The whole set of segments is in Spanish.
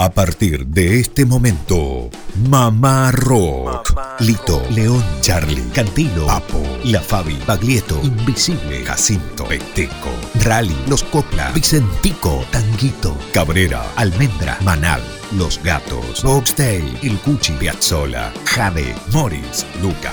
A partir de este momento, Mamá Rock. Lito, León, Charlie, Cantilo, Papo, La Fabi, Baglietto, Invisible, Jacinto, Peteco, Rally, Los Copla, Vicentico, Tanguito, Cabrera, Almendra, Manal, Los Gatos, Boxtail, El Cuchi, Piazzola, Jade, Morris, Luca,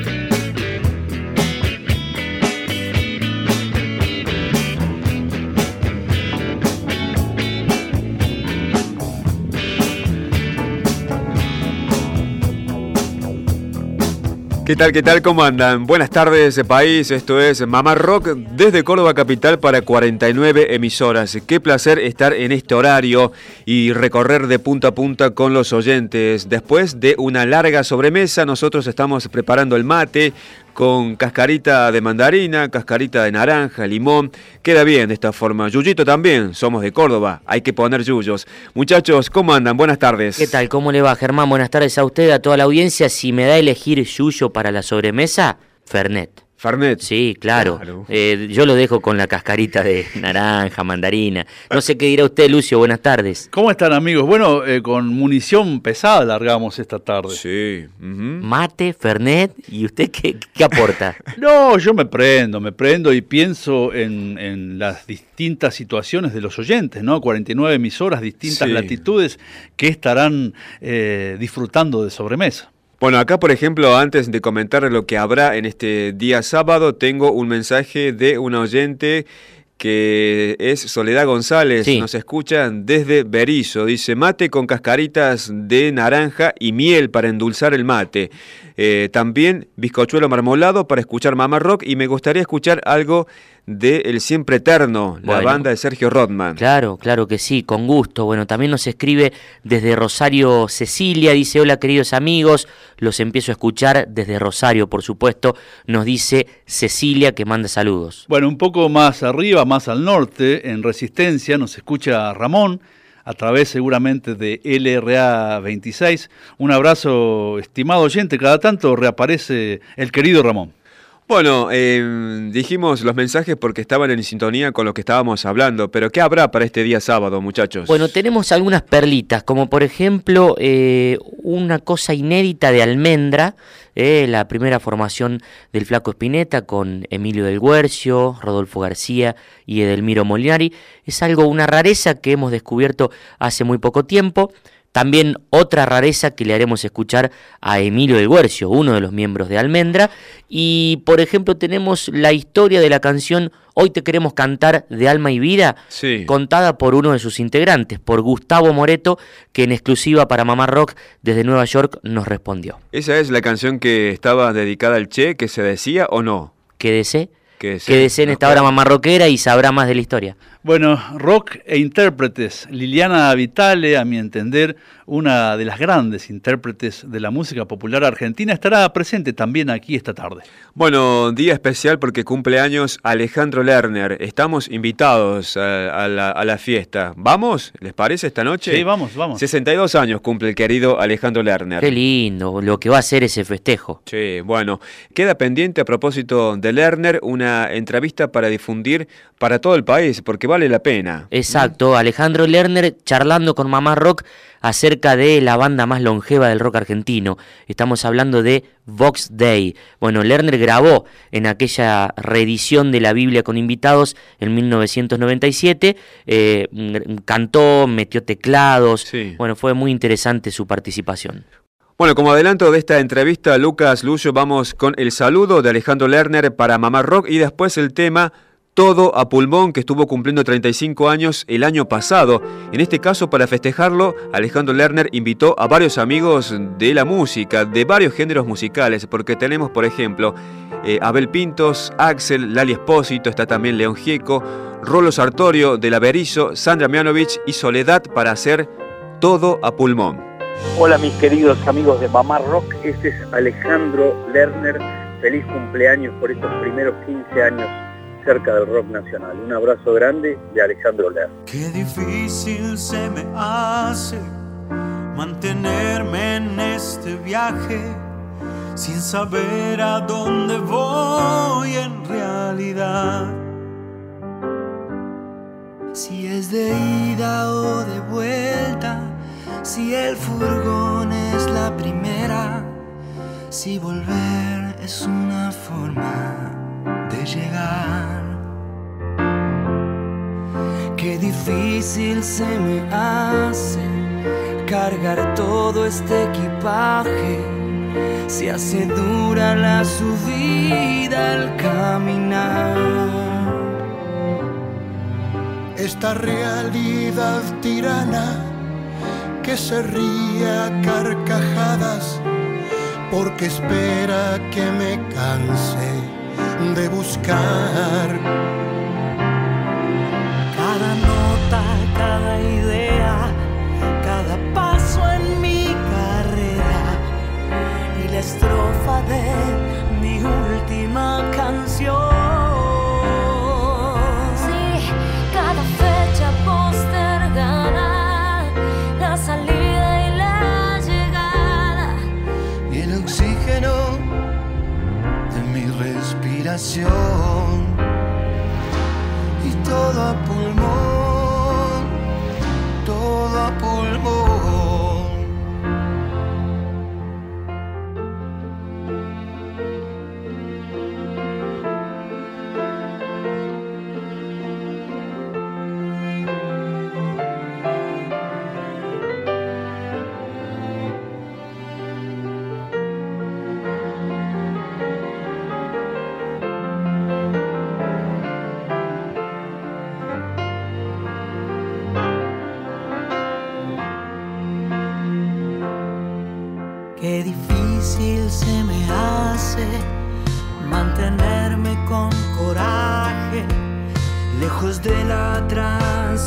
¿Qué tal, qué tal? ¿Cómo andan? Buenas tardes, país. Esto es Mamá Rock desde Córdoba Capital para 49 emisoras. Qué placer estar en este horario y recorrer de punta a punta con los oyentes. Después de una larga sobremesa, nosotros estamos preparando el mate con cascarita de mandarina, cascarita de naranja, limón. Queda bien de esta forma. Yuyito también, somos de Córdoba, hay que poner yuyos. Muchachos, ¿cómo andan? Buenas tardes. ¿Qué tal? ¿Cómo le va, Germán? Buenas tardes a usted, a toda la audiencia. Si me da a elegir yuyo para la sobremesa, Fernet. Fernet. Sí, claro. Eh, yo lo dejo con la cascarita de naranja, mandarina. No sé qué dirá usted, Lucio. Buenas tardes. ¿Cómo están, amigos? Bueno, eh, con munición pesada largamos esta tarde. Sí. Mate, Fernet, ¿y usted qué, aporta? no, yo me prendo, me prendo y pienso en, las distintas situaciones de los oyentes, ¿no? 49 emisoras, distintas latitudes que estarán eh, disfrutando de sobremesa. Bueno, acá por ejemplo, antes de comentar lo que habrá en este día sábado, tengo un mensaje de un oyente que es Soledad González, nos escuchan desde Berizo, dice mate con cascaritas de naranja y miel para endulzar el mate. Eh, también bizcochuelo marmolado para escuchar Mama Rock y me gustaría escuchar algo de El Siempre Eterno, la banda de Sergio Rodman. Claro, claro que sí, con gusto. Bueno, también nos escribe desde Rosario Cecilia, dice, hola queridos amigos, los empiezo a escuchar desde Rosario, por supuesto, nos dice Cecilia que manda saludos. Bueno, un poco más arriba, más al norte, en Resistencia, nos escucha Ramón a través seguramente de LRA 26. Un abrazo, estimado oyente. Cada tanto reaparece el querido Ramón. Bueno, em, dijimos los mensajes porque estaban en sintonía con lo que estábamos hablando, pero ¿qué habrá para este día sábado, muchachos? Bueno, tenemos algunas perlitas, como por ejemplo eh, una cosa inédita de almendra, eh, la primera formación del Flaco Espineta con Emilio del Guercio, Rodolfo García y Edelmiro Molinari. Es algo, una rareza que hemos descubierto hace muy poco tiempo. También otra rareza que le haremos escuchar a Emilio del Guercio, uno de los miembros de Almendra. Y por ejemplo tenemos la historia de la canción Hoy te queremos cantar de alma y vida, contada por uno de sus integrantes, por Gustavo Moreto, que en exclusiva para Mamá Rock desde Nueva York nos respondió. ¿Esa es la canción que estaba dedicada al Che, que se decía o no? ¿Qué desee? Que deseen esta hora mamá rockera y sabrá más de la historia. Bueno, rock e intérpretes. Liliana Vitale, a mi entender, una de las grandes intérpretes de la música popular argentina, estará presente también aquí esta tarde. Bueno, día especial porque cumple años Alejandro Lerner. Estamos invitados a, la, fiesta. ¿Vamos? ¿Les parece esta noche? Sí, vamos, vamos. 62 años cumple el querido Alejandro Lerner. Qué lindo lo que va a ser ese festejo. Sí, bueno. Queda pendiente a propósito de Lerner una entrevista para difundir para todo el país, porque vale la pena. Exacto, Alejandro Lerner charlando con Mamá Rock acerca de la banda más longeva del rock argentino. Estamos hablando de Vox Day. Bueno, Lerner grabó en aquella reedición de la Biblia con invitados en 1997, eh, cantó, metió teclados. Bueno, fue muy interesante su participación. Bueno, como adelanto de esta entrevista, Lucas Lucio, vamos con el saludo de Alejandro Lerner para Mamá Rock y después el tema todo a pulmón que estuvo cumpliendo 35 años el año pasado. En este caso, para festejarlo, Alejandro Lerner invitó a varios amigos de la música, de varios géneros musicales, porque tenemos, por ejemplo, eh, Abel Pintos, Axel, Lali Espósito, está también León Gieco, Rolo Sartorio de la Berizo, Sandra Mianovich y Soledad para hacer todo a pulmón. Hola mis queridos amigos de Mamá Rock, este es Alejandro Lerner. Feliz cumpleaños por estos primeros 15 años cerca del rock nacional. Un abrazo grande de Alejandro Lerner. Qué difícil se me hace mantenerme en este viaje sin saber a dónde voy en realidad. Si es de ida o de vuelta si el furgón es la primera, si volver es una forma de llegar. Qué difícil se me hace cargar todo este equipaje. Se hace dura la subida al caminar. Esta realidad tirana que se ría carcajadas porque espera que me canse de buscar. Cada nota, cada idea, cada paso en mi carrera y la estrofa de mi última canción. Y todo a pulmón, todo a pulmón.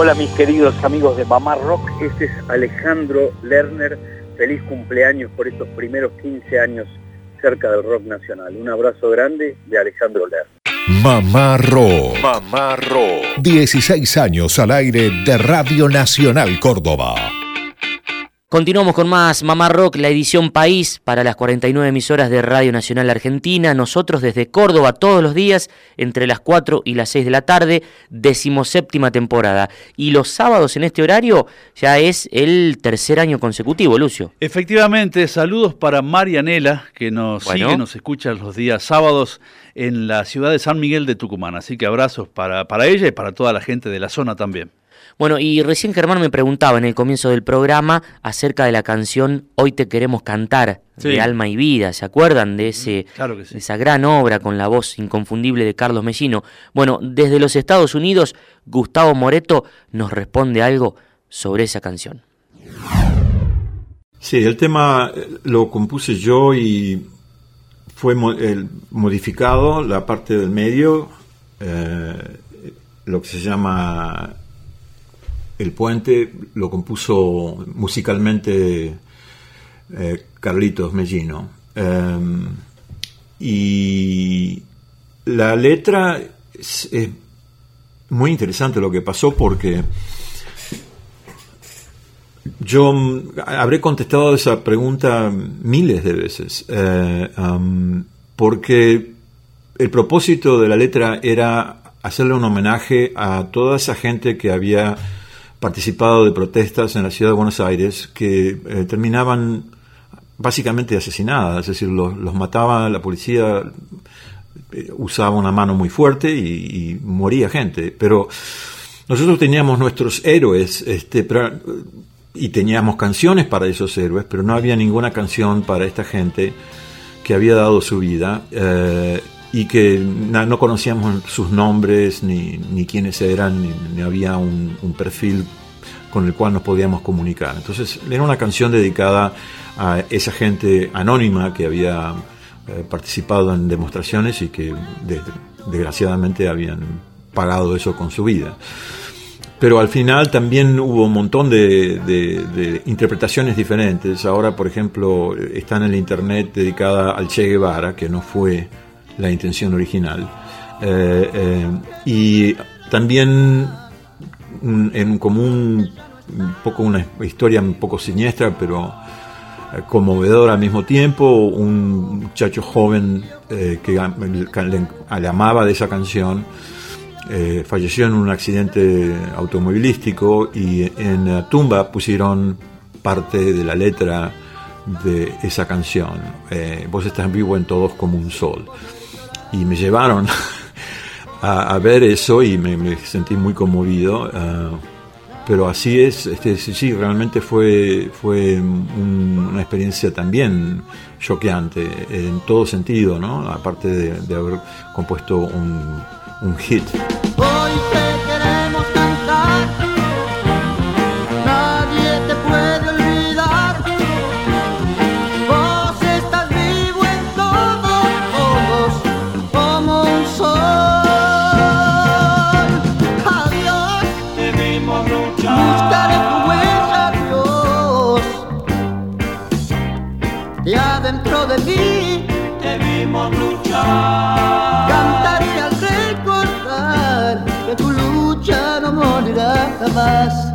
Hola mis queridos amigos de Mamá Rock, este es Alejandro Lerner. Feliz cumpleaños por estos primeros 15 años cerca del rock nacional. Un abrazo grande de Alejandro Lerner. Mamá Rock. Mamá Rock. 16 años al aire de Radio Nacional Córdoba. Continuamos con más Mamá Rock, la edición País para las 49 emisoras de Radio Nacional Argentina. Nosotros desde Córdoba todos los días entre las 4 y las 6 de la tarde, decimoséptima temporada. Y los sábados en este horario ya es el tercer año consecutivo, Lucio. Efectivamente, saludos para Marianela, que nos sigue, nos escucha los días sábados en la ciudad de San Miguel de Tucumán. Así que abrazos para, para ella y para toda la gente de la zona también. Bueno, y recién Germán me preguntaba en el comienzo del programa acerca de la canción Hoy te queremos cantar, de Alma y Vida. ¿Se acuerdan de, ese, esa gran obra con la voz inconfundible de Carlos Mellino? Bueno, desde los Estados Unidos, Gustavo Moreto nos responde algo sobre esa canción. Sí, el tema eh, lo compuse yo y fue modificado la parte del medio, eh, lo que se llama el puente lo compuso musicalmente eh, Carlitos Mellino. Em, y la letra es, muy interesante lo que pasó porque yo habré contestado esa pregunta miles de veces, eh, porque el propósito de la letra era hacerle un homenaje a toda esa gente que había participado de protestas en la ciudad de Buenos Aires que eh, terminaban básicamente asesinadas, es decir, los, los mataba la policía, eh, usaba una mano muy fuerte y, moría gente. Pero nosotros teníamos nuestros héroes, este, y teníamos canciones para esos héroes, pero no había ninguna canción para esta gente que había dado su vida. Eh, y que no, conocíamos sus nombres, ni, ni quiénes eran, ni, había un, perfil con el cual nos podíamos comunicar. Entonces era una canción dedicada a esa gente anónima que había eh, participado en demostraciones y que desgraciadamente habían pagado eso con su vida. Pero al final también hubo un montón de, interpretaciones diferentes. Ahora, por ejemplo, está en el Internet dedicada al Che Guevara, que no fue la intención original. Eh, eh, y también en como un, poco una historia un poco siniestra, pero eh, conmovedora al mismo tiempo, un muchacho joven que le, amaba de esa canción, falleció en un accidente automovilístico y en la tumba pusieron parte de la letra de esa canción. vos estás vivo en todos como un sol y me llevaron a, ver eso y me, sentí muy conmovido. Ah, pero así es, este, sí, realmente fue, fue una experiencia también choqueante en todo sentido, ¿no? Aparte de, haber compuesto un, un hit. us.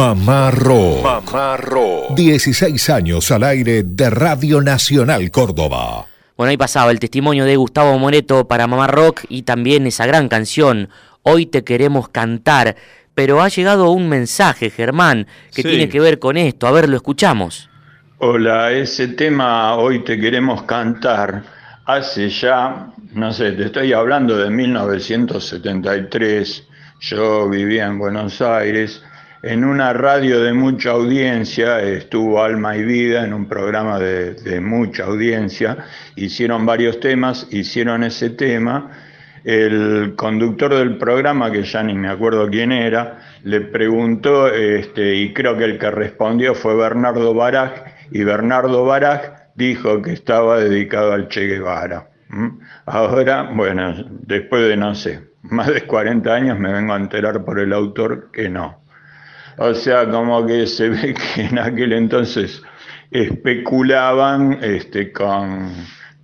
Mamá Rock. Mamá 16 años al aire de Radio Nacional Córdoba. Bueno, ahí pasaba el testimonio de Gustavo Moreto para Mamá Rock y también esa gran canción, Hoy te queremos cantar. Pero ha llegado un mensaje, Germán, que tiene que ver con esto. A ver, lo escuchamos. Hola, ese tema Hoy te queremos cantar hace ya, no sé, te estoy hablando de 1973. Yo vivía en Buenos Aires en una radio de mucha audiencia, estuvo Alma y Vida en un programa de, mucha audiencia, hicieron varios temas, hicieron ese tema, el conductor del programa, que ya ni me acuerdo quién era, le preguntó, este, y creo que el que respondió fue Bernardo Baraj, y Bernardo Baraj dijo que estaba dedicado al Che Guevara. Ahora, bueno, después de, no sé, más de 40 años me vengo a enterar por el autor que no. O sea, como que se ve que en aquel entonces especulaban este, con,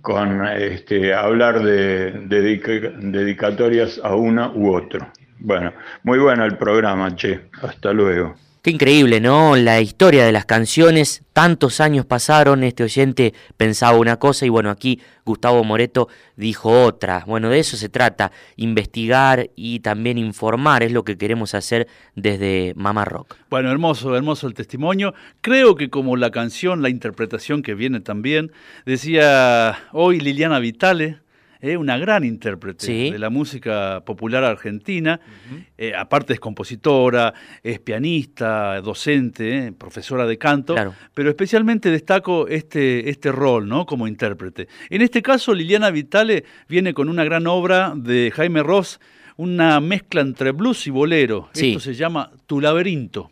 con este, hablar de, dedicatorias a uno u otro. Bueno, muy bueno el programa, che. Hasta luego. Qué increíble, ¿no? La historia de las canciones, tantos años pasaron, este oyente pensaba una cosa y bueno, aquí Gustavo Moreto dijo otra. Bueno, de eso se trata, investigar y también informar, es lo que queremos hacer desde Mama Rock. Bueno, hermoso, hermoso el testimonio. Creo que como la canción, la interpretación que viene también, decía hoy Liliana Vitale, eh, una gran intérprete de la música popular argentina. Eh, aparte es compositora, es pianista, docente, eh, profesora de canto, pero especialmente destaco este, este rol ¿no? como intérprete. En este caso, Liliana Vitale viene con una gran obra de Jaime Ross, una mezcla entre blues y bolero. Esto se llama Tu laberinto.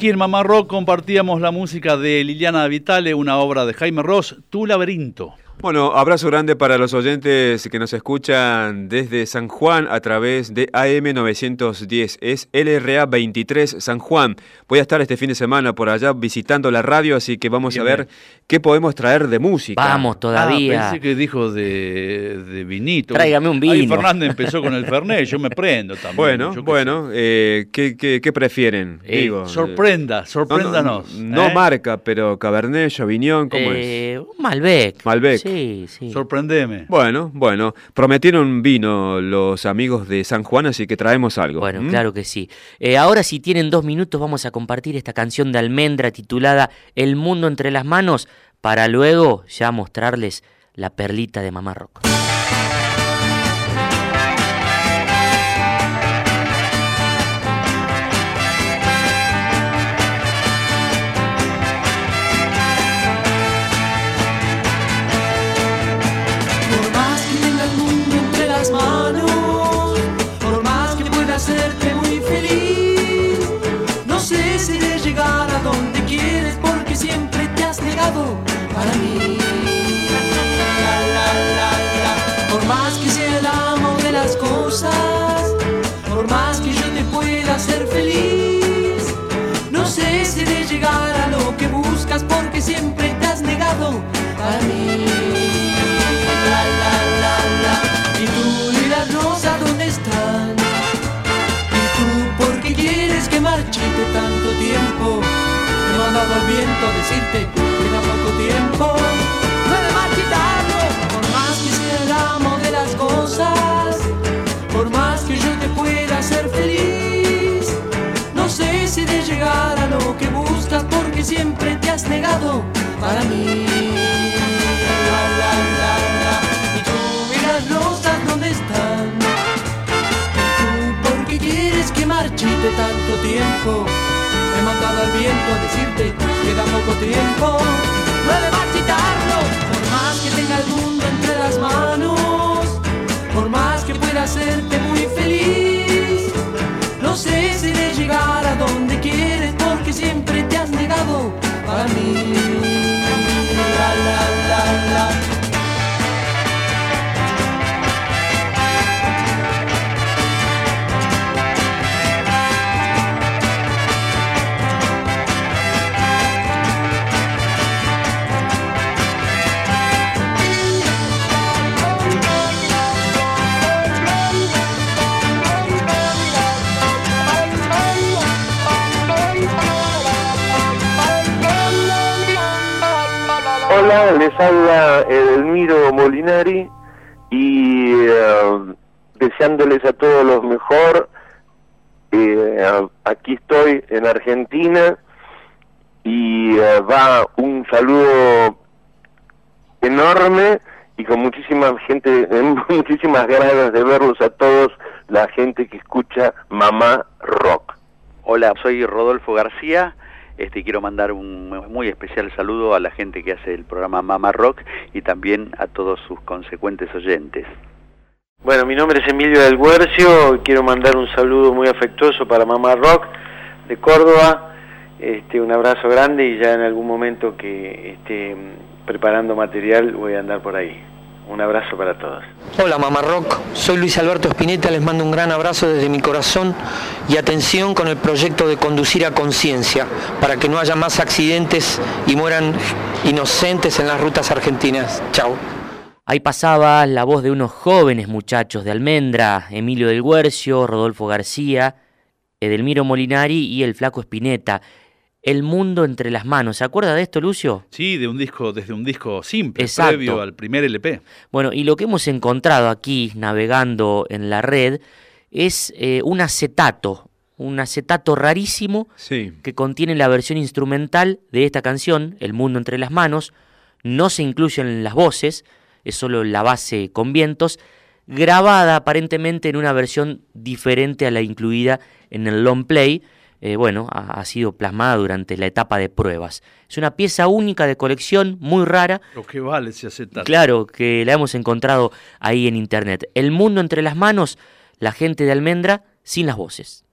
Aquí en Mamá Rock compartíamos la música de Liliana Vitale, una obra de Jaime Ross, Tu laberinto. Bueno, abrazo grande para los oyentes que nos escuchan desde San Juan a través de AM 910. Es LRA 23 San Juan. Voy a estar este fin de semana por allá visitando la radio, así que vamos a ver qué podemos traer de música. Vamos todavía. Ah, pensé que dijo de, de vinito. Tráigame un vino. Ahí Fernández empezó con el Fernet, yo me prendo también. Bueno, bueno, eh, ¿qué, qué, qué prefieren? Eh, Digo, sorprenda, sorpréndanos. No, no, no ¿eh? marca, pero Cabernet, Sauvignon, ¿cómo Eh, un Malbec. Malbec. Sí, sí. Sorprendeme. Bueno, bueno, prometieron vino los amigos de San Juan, así que traemos algo. Bueno, ¿m? claro que sí. Eh, ahora si tienen dos minutos vamos a compartir esta canción de Almendra titulada El mundo entre las manos para luego ya mostrarles la perlita de Mamá Rock. Siempre te has negado para mí. La, la, la, la. Y tú y las rosas, ¿dónde están? Y tú, ¿por qué quieres que marchite tanto tiempo? Me mandado al viento a decirte que queda poco tiempo. Porque siempre te has negado para mí. Y tú y las rosas, ¿dónde están? ¿Y tú por qué quieres que marchite tanto tiempo? He mandado al viento a decirte queda poco tiempo. No he de marchitarlo, por más que tenga el mundo entre las manos, por más que pueda hacerte muy feliz. No sé si de llegar a donde quieres porque siempre te has negado para mí. La, la, la, Hola, les habla Edelmiro Molinari y eh, deseándoles a todos lo mejor. Eh, aquí estoy en Argentina y eh, va un saludo enorme y con muchísima gente, muchísimas ganas de verlos a todos, la gente que escucha Mamá Rock. Hola, soy Rodolfo García. Este, quiero mandar un muy especial saludo a la gente que hace el programa Mama Rock y también a todos sus consecuentes oyentes. Bueno, mi nombre es Emilio del Guercio, quiero mandar un saludo muy afectuoso para Mamá Rock de Córdoba, este, un abrazo grande y ya en algún momento que esté preparando material voy a andar por ahí. Un abrazo para todos. Hola Mamá Rock, soy Luis Alberto Espineta, les mando un gran abrazo desde mi corazón y atención con el proyecto de conducir a conciencia para que no haya más accidentes y mueran inocentes en las rutas argentinas. Chao. Ahí pasaba la voz de unos jóvenes muchachos de Almendra, Emilio del Guercio, Rodolfo García, Edelmiro Molinari y el flaco Espineta. El mundo entre las manos. ¿Se acuerda de esto, Lucio? Sí, de un disco, desde un disco simple, Exacto. previo al primer LP. Bueno, y lo que hemos encontrado aquí navegando en la red es eh, un acetato, un acetato rarísimo Sí. que contiene la versión instrumental de esta canción, El mundo entre las manos. No se incluyen las voces, es solo la base con vientos, grabada aparentemente en una versión diferente a la incluida en el long play. Eh, bueno, ha, ha sido plasmada durante la etapa de pruebas. Es una pieza única de colección, muy rara, Lo que vale ese acetato. Claro, que la hemos encontrado ahí en internet. El mundo entre las manos, la gente de Almendra sin las voces.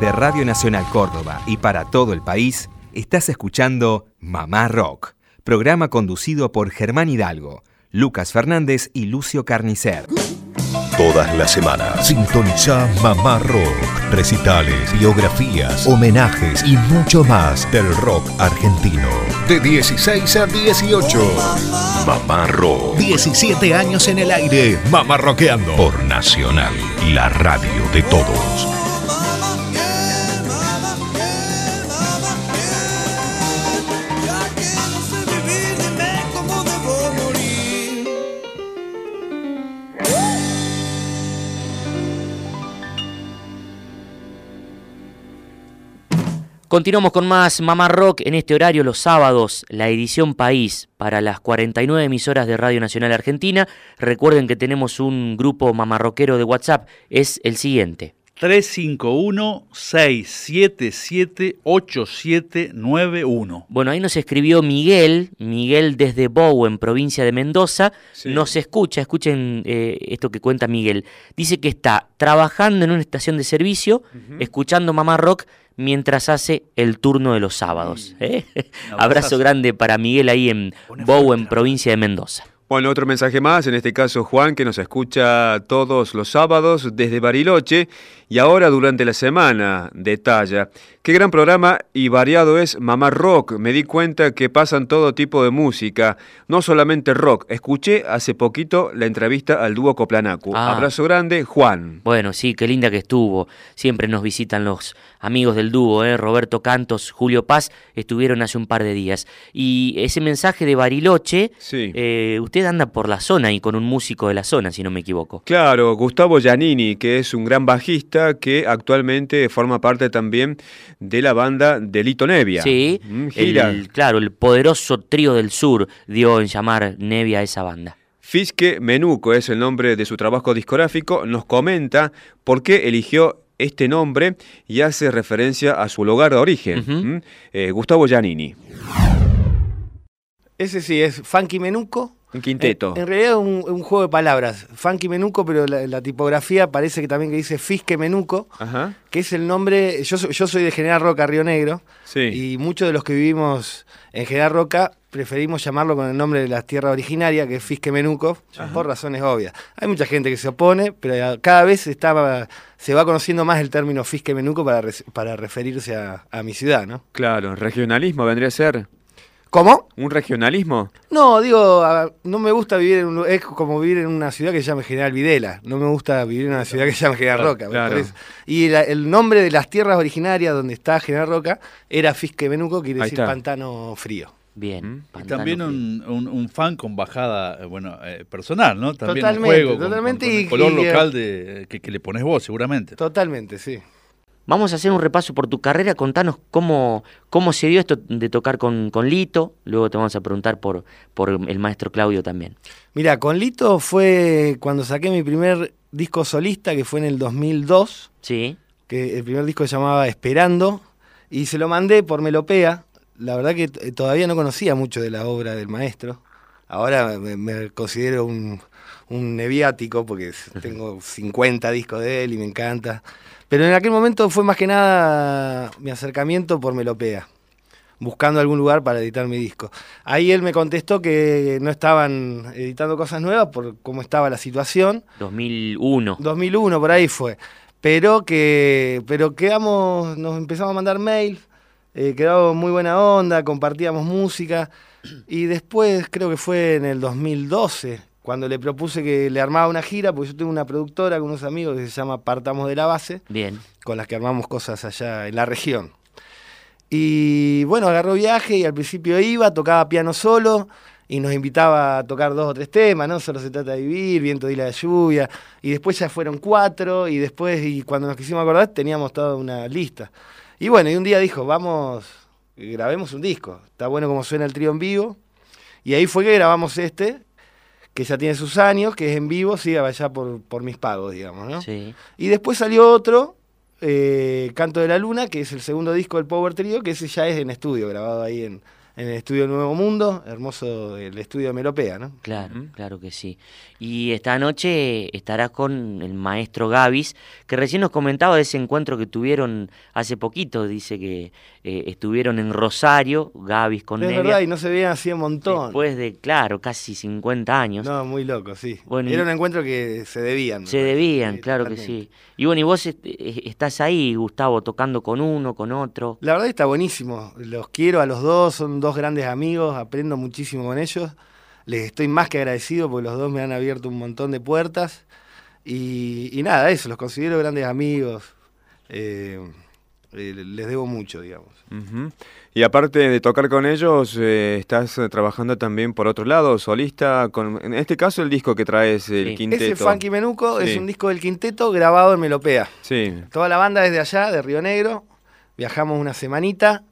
Radio Nacional Córdoba y para todo el país, estás escuchando Mamá Rock, programa conducido por Germán Hidalgo, Lucas Fernández y Lucio Carnicer. Todas las semanas sintoniza Mamá Rock, recitales, biografías, homenajes y mucho más del rock argentino. De 16 a 18. Mamá Rock. 17 años en el aire. Mamá Rockeando. Por Nacional, la radio de todos. Continuamos con más Mamá Rock en este horario los sábados, la edición País para las 49 emisoras de Radio Nacional Argentina. Recuerden que tenemos un grupo mamarroquero de WhatsApp, es el siguiente. 351-677-8791. Bueno, ahí nos escribió Miguel, Miguel desde Bowen, provincia de Mendoza. Nos escucha, escuchen eh, esto que cuenta Miguel. Dice que está trabajando en una estación de servicio, escuchando Mamá Rock mientras hace el turno de los sábados. ¿eh? Abrazo grande para Miguel ahí en Bowen, provincia de Mendoza. Bueno, otro mensaje más, en este caso Juan, que nos escucha todos los sábados desde Bariloche y ahora durante la semana detalla. Qué gran programa y variado es Mamá Rock. Me di cuenta que pasan todo tipo de música, no solamente rock. Escuché hace poquito la entrevista al dúo Coplanacu. Ah. Abrazo grande, Juan. Bueno, sí, qué linda que estuvo. Siempre nos visitan los amigos del dúo, ¿eh? Roberto Cantos, Julio Paz, estuvieron hace un par de días. Y ese mensaje de Bariloche, eh, usted anda por la zona y con un músico de la zona, si no me equivoco. Claro, Gustavo Giannini, que es un gran bajista que actualmente forma parte también de la banda de Lito Nevia. Sí, Mm, gira. el, claro, el poderoso trío del sur dio en llamar Nevia a esa banda. Fisque Menuco es el nombre de su trabajo discográfico, nos comenta por qué eligió este nombre y hace referencia a su lugar de origen. ¿m? Eh, Gustavo Giannini. Ese sí, es Funky Menuco. Un quinteto. En, en realidad es un, un juego de palabras. Funky Menuco, pero la, la tipografía parece que también que dice Fisque Menuco, Ajá. que es el nombre. Yo, soy- yo soy de General Roca, Río Negro. Sí. Y muchos de los que vivimos en General Roca preferimos llamarlo con el nombre de la tierra originaria, que es Fisque Menuco, por razones obvias. Hay mucha gente que se opone, pero cada vez está, se va conociendo más el término Fisque Menuco para, referirse a, a mi ciudad, ¿no? Claro, regionalismo vendría a ser. ¿Cómo? ¿Un regionalismo? No, digo, a- no me gusta vivir en un, es como vivir en una ciudad que se llame General Videla. No me gusta vivir en una ciudad que se llame General Roca. claro. por eso. Y la- el nombre de las tierras originarias donde está General Roca era Fisque Menuco, quiere Ahí decir está. pantano frío. Bien. Y también un, un- un fan con bajada, eh, bueno, eh, personal, ¿no? También un Totalmente, juego con- totalmente, con, con y- el color y, eh, local de, que, que le pones vos, seguramente. Totalmente, sí. Vamos a hacer un repaso por tu carrera, contanos cómo, cómo se dio esto de tocar con, con Lito, luego te vamos a preguntar por, por el maestro Claudio también. Mira, con Lito fue cuando saqué mi primer disco solista, que fue en el 2002. Sí. Que el primer disco se llamaba Esperando. Y se lo mandé por Melopea. La verdad que todavía no conocía mucho de la obra del maestro. Ahora me, me considero un, un neviático porque tengo 50 discos de él y me encanta. Pero en aquel momento fue más que nada mi acercamiento por Melopea buscando algún lugar para editar mi disco. Ahí él me contestó que no estaban editando cosas nuevas por cómo estaba la situación. 2001. 2001 por ahí fue. Pero que pero quedamos nos empezamos a mandar mail, eh, quedamos muy buena onda, compartíamos música y después creo que fue en el 2012 cuando le propuse que le armaba una gira, porque yo tengo una productora con unos amigos que se llama Partamos de la Base, Bien. con las que armamos cosas allá en la región. Y bueno, agarró viaje y al principio iba, tocaba piano solo y nos invitaba a tocar dos o tres temas, ¿no? Solo se trata de vivir, viento y la lluvia. Y después ya fueron cuatro y después, y cuando nos quisimos acordar, teníamos toda una lista. Y bueno, y un día dijo, vamos, grabemos un disco. Está bueno como suena el trío en vivo. Y ahí fue que grabamos este, que ya tiene sus años, que es en vivo, sí, allá por, por mis pagos, digamos, ¿no? Sí. Y después salió otro, eh, Canto de la Luna, que es el segundo disco del Power Trio, que ese ya es en estudio, grabado ahí en, en el estudio Nuevo Mundo, hermoso el estudio de Melopea, ¿no? Claro, claro que sí. Y esta noche estarás con el maestro Gavis, que recién nos comentaba de ese encuentro que tuvieron hace poquito, dice que eh, estuvieron en Rosario, Gavis con Es Nevia. verdad, y no se veían así un montón. Después de, claro, casi 50 años. No, muy loco, sí. Bueno, y- Era un encuentro que se debían. Se debían, Sí, claro que sí. Y bueno, y vos est- eh, estás ahí, Gustavo, tocando con uno, con otro. La verdad está buenísimo. Los quiero a los dos, son dos grandes amigos, aprendo muchísimo con ellos. Les estoy más que agradecido porque los dos me han abierto un montón de puertas. Y, y nada, eso, los considero grandes amigos. Eh, eh, les debo mucho, digamos. Y aparte de tocar con ellos, eh, estás trabajando también por otro lado, solista, con, en este caso el disco que traes, el quinteto. Ese Funky Menuco es un disco del quinteto grabado en Melopea. Sí. Toda la banda es de allá, de Río Negro. Viajamos una semanita.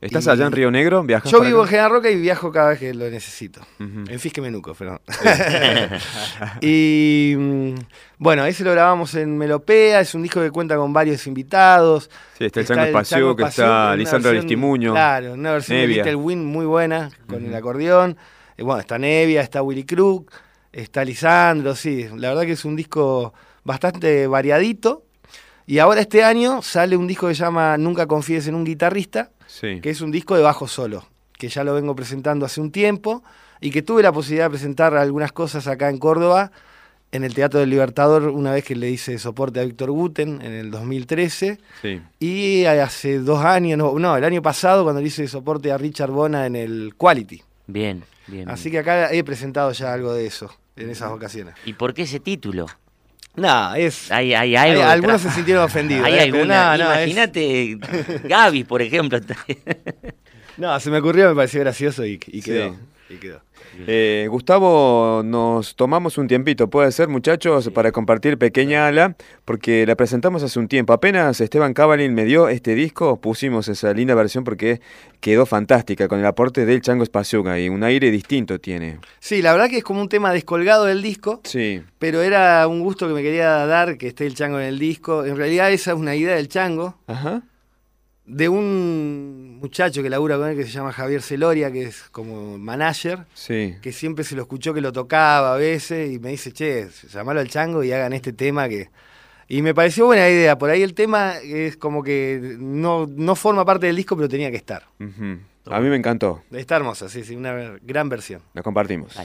¿Estás Y- allá en Río Negro? ¿Viajas Yo vivo en? General Roca y viajo cada vez que lo necesito. En Fisque Menuco, perdón. y mm, bueno, ese lo grabamos en Melopea, es un disco que cuenta con varios invitados. Sí, está el Chango Espacio, que está Lisandro Aristimuño. Claro, una versión Nevia. de Little Win muy buena, con el acordeón. Y bueno, está Nevia, está Willy Crook, está Lisandro, sí. La verdad que es un disco bastante variadito. Y ahora este año sale un disco que se llama Nunca confíes en un guitarrista, Sí. que es un disco de bajo solo, que ya lo vengo presentando hace un tiempo y que tuve la posibilidad de presentar algunas cosas acá en Córdoba, en el Teatro del Libertador, una vez que le hice soporte a Víctor Guten en el 2013. Sí. Y hace dos años, no, no, el año pasado, cuando le hice soporte a Richard Bona en el Quality. Bien, bien. Así que acá he presentado ya algo de eso, en esas ocasiones. ¿Y por qué ese título? No, es. Hay, hay algo. Hay- algunos se sintieron ofendidos, Hay eh, pero alguna. no, no, es- Imagínate, Gaby, por ejemplo. No, se me ocurrió, me pareció gracioso y, y quedó. Sí. Y quedó. Eh, Gustavo, nos tomamos un tiempito, puede ser, muchachos, para compartir Pequeña Ala, porque la presentamos hace un tiempo. Apenas Esteban Cavalin me dio este disco, pusimos esa linda versión porque quedó fantástica, con el aporte del Chango Espaciuga y un aire distinto tiene. Sí, la verdad que es como un tema descolgado del disco, Sí, pero era un gusto que me quería dar que esté el chango en el disco. En realidad esa es una idea del chango, ajá. De un muchacho que labura con él que se llama Javier Celoria, que es como manager, Sí. que siempre se lo escuchó que lo tocaba a veces y me dice, che, llamalo al chango y hagan este tema que... Y me pareció buena idea, por ahí el tema es como que no, no forma parte del disco, pero tenía que estar. A mí me encantó, Está hermosa, sí, sí, una gran versión. la compartimos.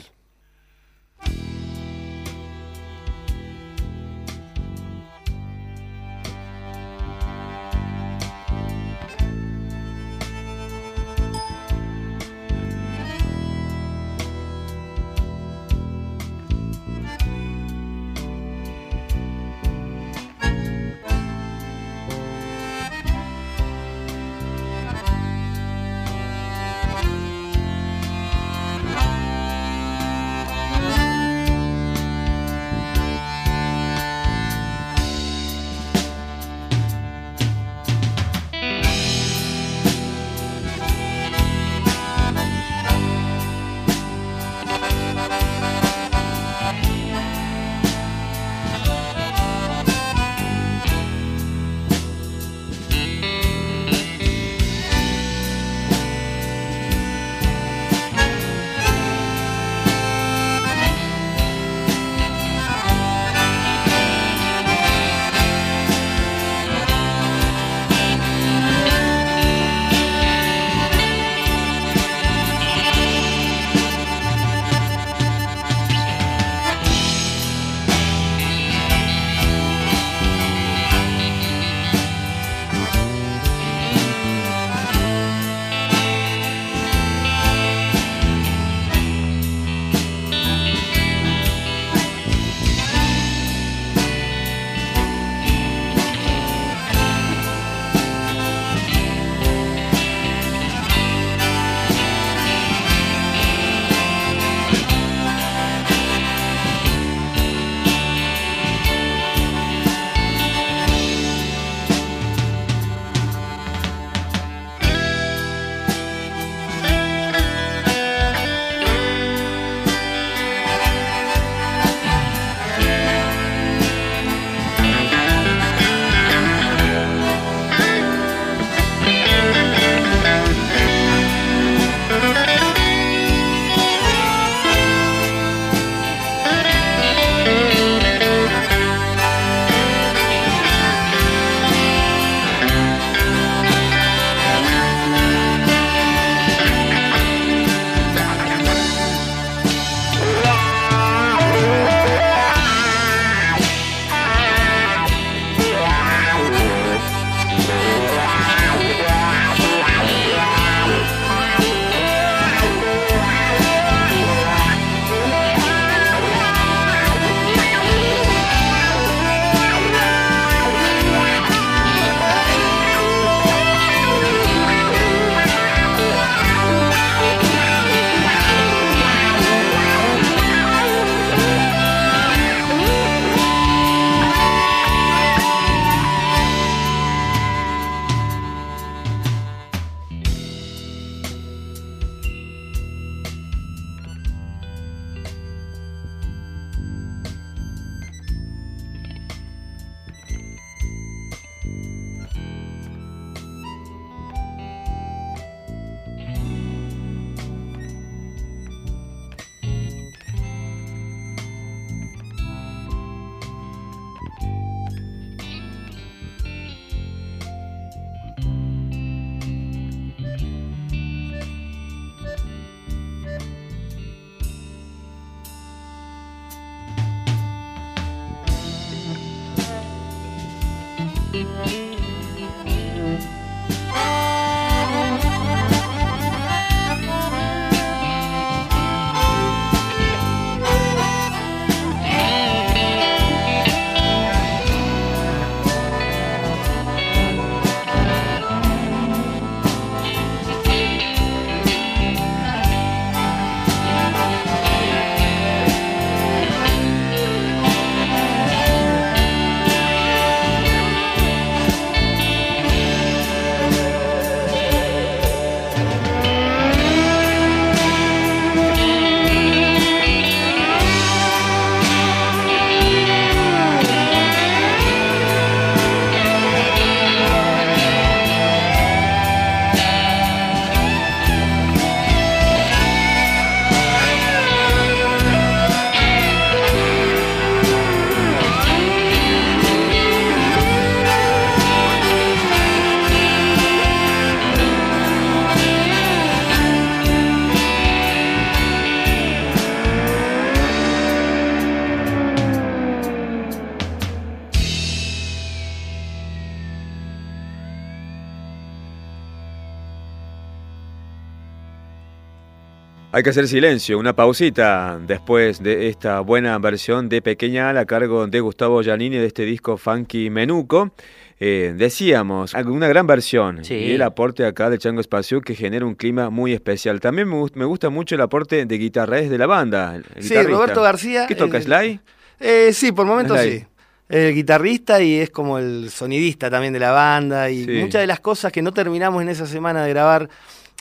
Hay que hacer silencio, una pausita después de esta buena versión de Pequeña Ala a cargo de Gustavo Giannini de este disco Funky Menuco. Eh, decíamos, una gran versión y el aporte acá de Chango Espacio que genera un clima muy especial. También me, gusta mucho el aporte de guitarras de la banda. sí, Roberto García. ¿Qué toca, Sly? Eh, sí, por momentos sí. El guitarrista y es como el sonidista también de la banda y muchas de las cosas que no terminamos en esa semana de grabar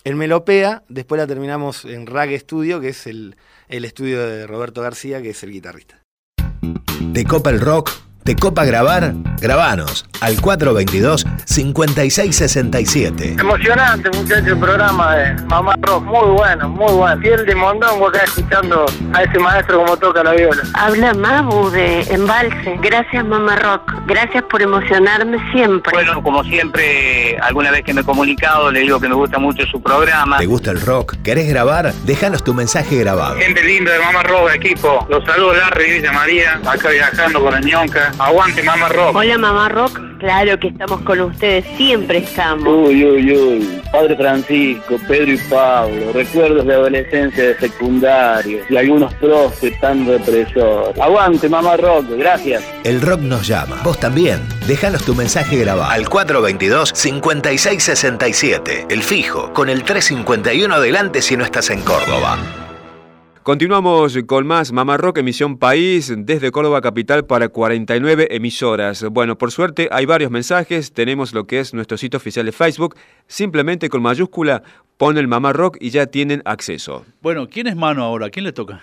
en Melopea, después la terminamos en Rag Studio, que es el, el estudio de Roberto García, que es el guitarrista. De Copa el Rock ¿Te copa grabar? Grabanos al 422-5667. Emocionante, muchacho, el programa de Mamá Rock. Muy bueno, muy bueno. Piel de mondongo acá escuchando a ese maestro como toca la viola. Habla Mabu de Embalse. Gracias, Mamá Rock. Gracias por emocionarme siempre. Bueno, como siempre, alguna vez que me he comunicado, le digo que me gusta mucho su programa. ¿Te gusta el rock? ¿Querés grabar? Déjanos tu mensaje grabado. Gente linda de Mamá Rock, equipo. Los saludos, Larry Villa María, acá viajando con el ñonca. Aguante, Mamá Rock. Hola, Mamá Rock. Claro que estamos con ustedes, siempre estamos. Uy, uy, uy. Padre Francisco, Pedro y Pablo, recuerdos de adolescencia de secundario y algunos pros estando depresores. Aguante, Mamá Rock, gracias. El rock nos llama. Vos también. Déjanos tu mensaje grabado al 422-5667. El fijo, con el 351 adelante si no estás en Córdoba. Continuamos con más Mamá Rock, emisión País, desde Córdoba Capital para 49 emisoras. Bueno, por suerte hay varios mensajes, tenemos lo que es nuestro sitio oficial de Facebook, simplemente con mayúscula pon el Mamá Rock y ya tienen acceso. Bueno, ¿quién es mano ahora? ¿Quién le toca?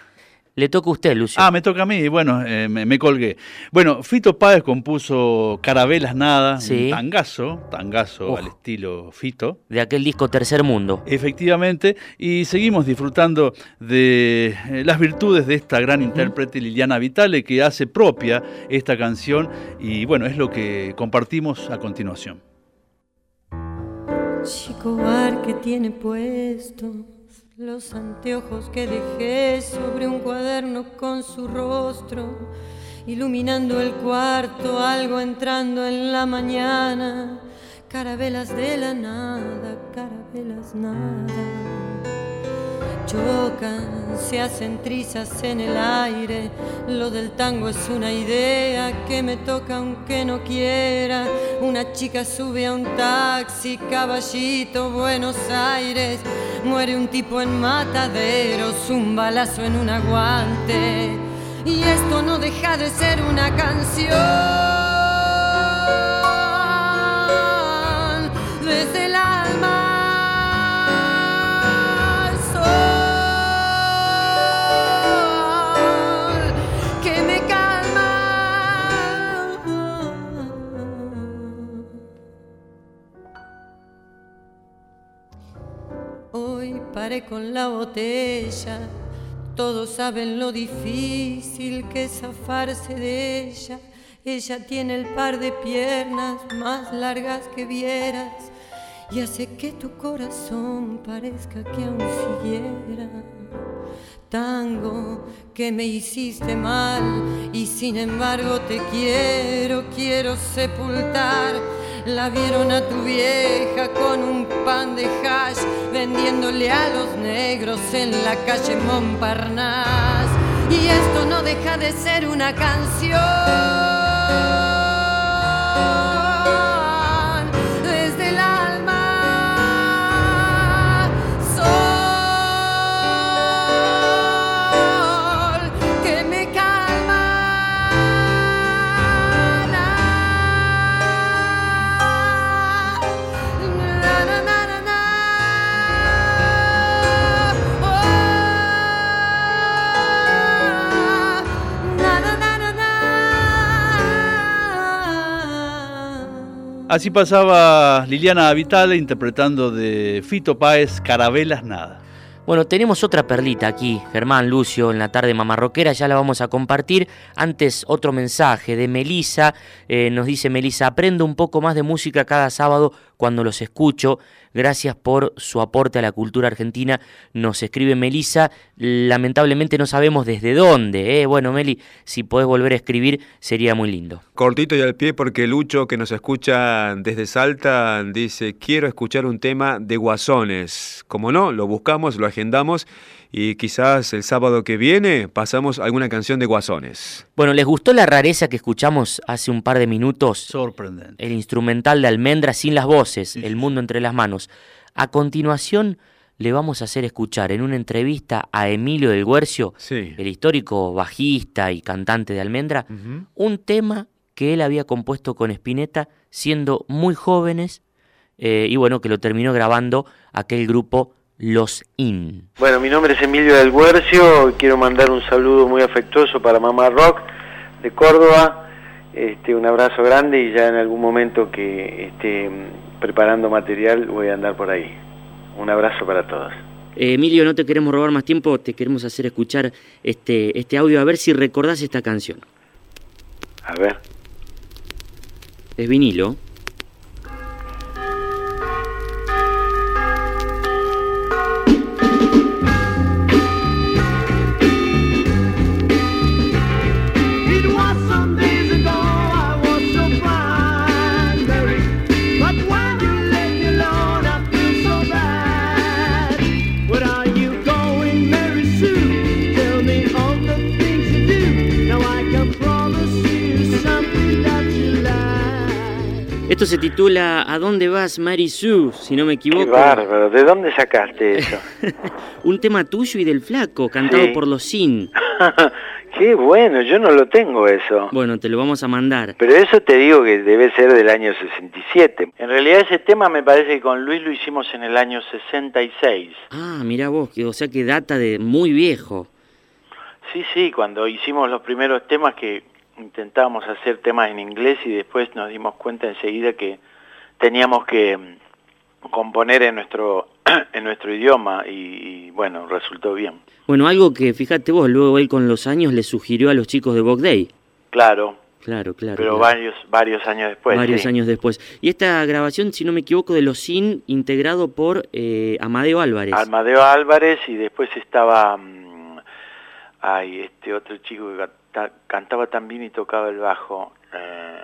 Le toca a usted, Lucio. Ah, me toca a mí, bueno, eh, me, colgué. Bueno, Fito Páez compuso Carabelas Nada, un tangazo, tangazo al estilo Fito. De aquel disco Tercer Mundo. Efectivamente, y seguimos disfrutando de eh, las virtudes de esta gran intérprete Liliana Vitale, que hace propia esta canción, y bueno, es lo que compartimos a continuación. Chico que tiene puesto los anteojos que dejé sobre un cuaderno con su rostro, iluminando el cuarto, algo entrando en la mañana, carabelas de la nada, carabelas nada chocan, se hacen trizas en el aire. Lo del tango es una idea que me toca aunque no quiera. Una chica sube a un taxi, caballito, Buenos Aires. Muere un tipo en mataderos, un balazo en un aguante. Y esto no deja de ser una canción. Con la botella. Todos saben lo difícil que es zafarse de ella. Ella tiene el par de piernas más largas que vieras y hace que tu corazón parezca que aún siguiera. Tango que me hiciste mal y sin embargo te quiero, quiero sepultar la vieron a tu vieja con un pan de hash vendiéndole a los negros en la calle Montparnasse. Y esto no deja de ser una canción. Así pasaba Liliana Vitale interpretando de Fito Páez Carabelas Nada. Bueno, tenemos otra perlita aquí, Germán Lucio, en la tarde mamarroquera, ya la vamos a compartir. Antes, otro mensaje de Melisa. Eh, nos dice Melisa, aprendo un poco más de música cada sábado cuando los escucho. Gracias por su aporte a la cultura argentina. Nos escribe Melisa. Lamentablemente no sabemos desde dónde. ¿eh? Bueno, Meli, si podés volver a escribir sería muy lindo. Cortito y al pie porque Lucho, que nos escucha desde Salta, dice, quiero escuchar un tema de Guasones. Como no, lo buscamos, lo agendamos y quizás el sábado que viene pasamos alguna canción de Guasones. Bueno, ¿les gustó la rareza que escuchamos hace un par de minutos? Sorprendente. El instrumental de Almendra sin las voces, El mundo entre las manos. A continuación le vamos a hacer escuchar en una entrevista a Emilio del Guercio, el histórico bajista y cantante de Almendra, un tema que él había compuesto con Spinetta siendo muy jóvenes eh, y bueno, que lo terminó grabando aquel grupo los IN. Bueno, mi nombre es Emilio del Guercio, quiero mandar un saludo muy afectuoso para Mamá Rock de Córdoba, este, un abrazo grande y ya en algún momento que esté preparando material voy a andar por ahí. Un abrazo para todos. Eh, Emilio, no te queremos robar más tiempo, te queremos hacer escuchar este, este audio a ver si recordás esta canción. A ver. Es vinilo. Esto se titula ¿A dónde vas, Mary Sue? Si no me equivoco. Qué bárbaro, ¿de dónde sacaste eso? Un tema tuyo y del flaco, cantado por los Sin. Qué bueno, yo no lo tengo eso. Bueno, te lo vamos a mandar. Pero eso te digo que debe ser del año 67. En realidad ese tema me parece que con Luis lo hicimos en el año 66. Ah, mira vos, que, o sea que data de muy viejo. Sí, sí, cuando hicimos los primeros temas que intentábamos hacer temas en inglés y después nos dimos cuenta enseguida que teníamos que mm, componer en nuestro en nuestro idioma y, bueno, resultó bien. Bueno, algo que fíjate vos, luego él con los años le sugirió a los chicos de Bog Day. Claro. Claro, claro. Pero varios varios años después. Varios años después. Y esta grabación, si no me equivoco, de los Sin, integrado por eh, Amadeo Álvarez. Amadeo Álvarez y después estaba... Mm, ay, este otro chico que cantaba también y tocaba el bajo. Eh,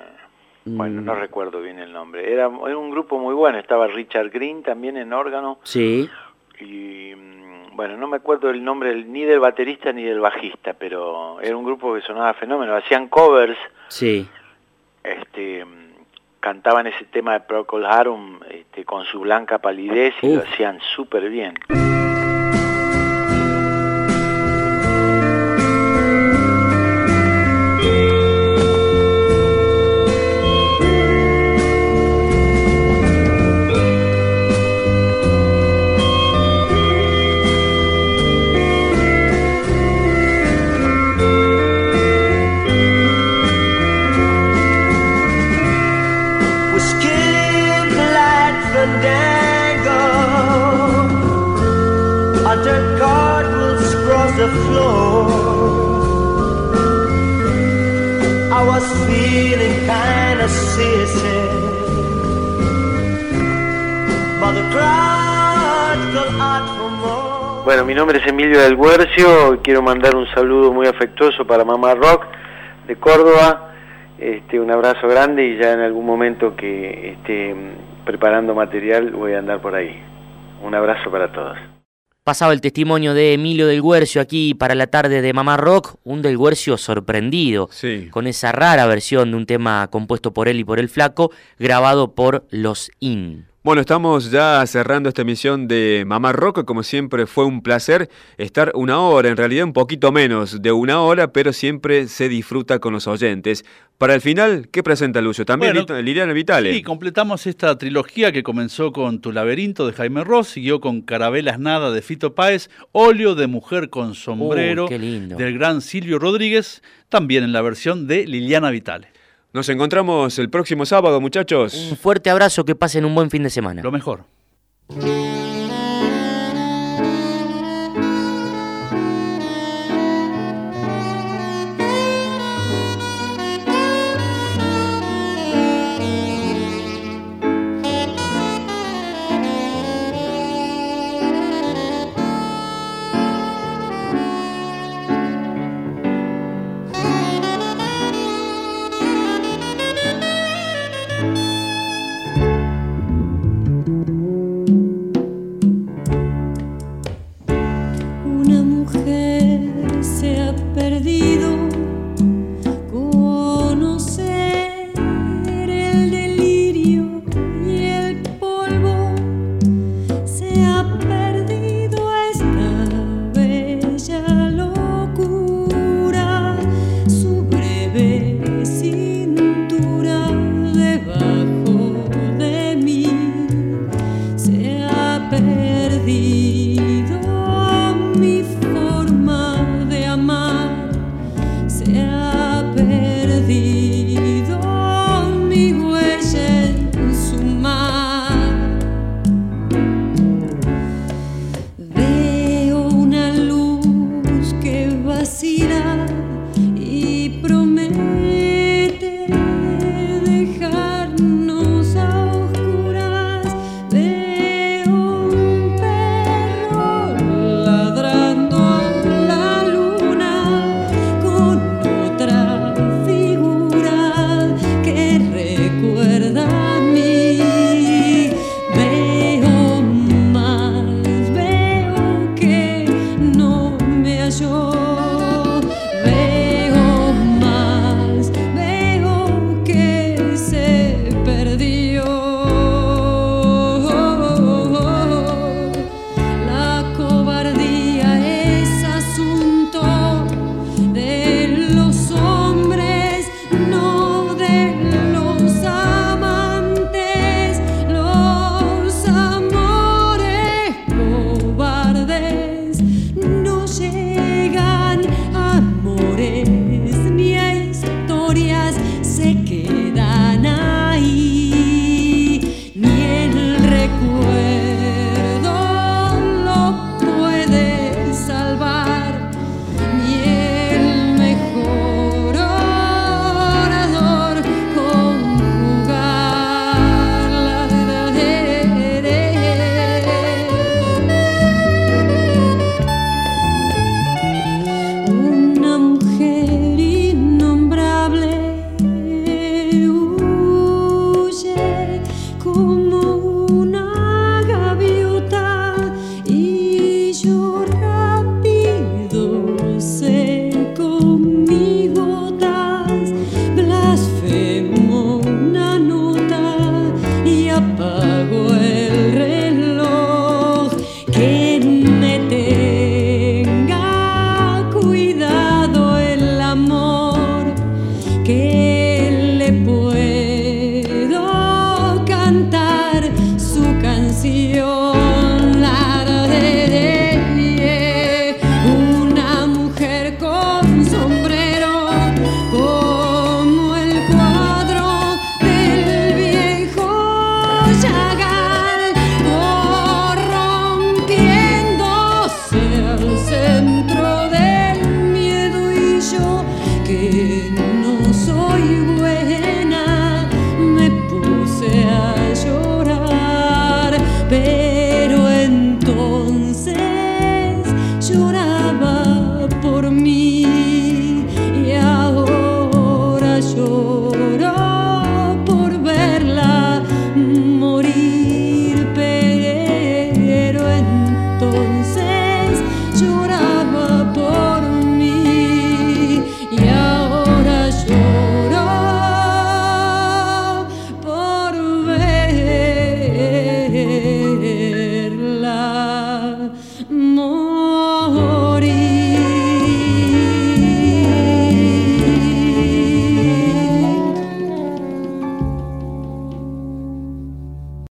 bueno, no mm. recuerdo bien el nombre. Era, era, un grupo muy bueno. Estaba Richard Green también en órgano. Sí. Y mm, bueno, no me acuerdo el nombre ni del baterista ni del bajista, pero era un grupo que sonaba fenómeno. Hacían covers. Sí. Este, cantaban ese tema de Procol Harum este, con su blanca palidez y lo hacían súper bien. Bueno, mi nombre es Emilio del Guercio, quiero mandar un saludo muy afectuoso para Mamá Rock de Córdoba, este, un abrazo grande y ya en algún momento que esté preparando material voy a andar por ahí. Un abrazo para todos. Pasaba el testimonio de Emilio del Guercio aquí para la tarde de Mamá Rock, un del Guercio sorprendido con esa rara versión de un tema compuesto por él y por el flaco, grabado por los IN. Bueno, estamos ya cerrando esta emisión de Mamá Rock. Como siempre, fue un placer estar una hora, en realidad un poquito menos de una hora, pero siempre se disfruta con los oyentes. Para el final, ¿qué presenta Lucio? También Liliana Vitale. Sí, completamos esta trilogía que comenzó con Tu laberinto de Jaime Ross, siguió con Carabelas Nada de Fito Páez, Óleo de Mujer con Sombrero del gran Silvio Rodríguez, también en la versión de Liliana Vitale. Nos encontramos el próximo sábado, muchachos. Un fuerte abrazo, que pasen un buen fin de semana. Lo mejor.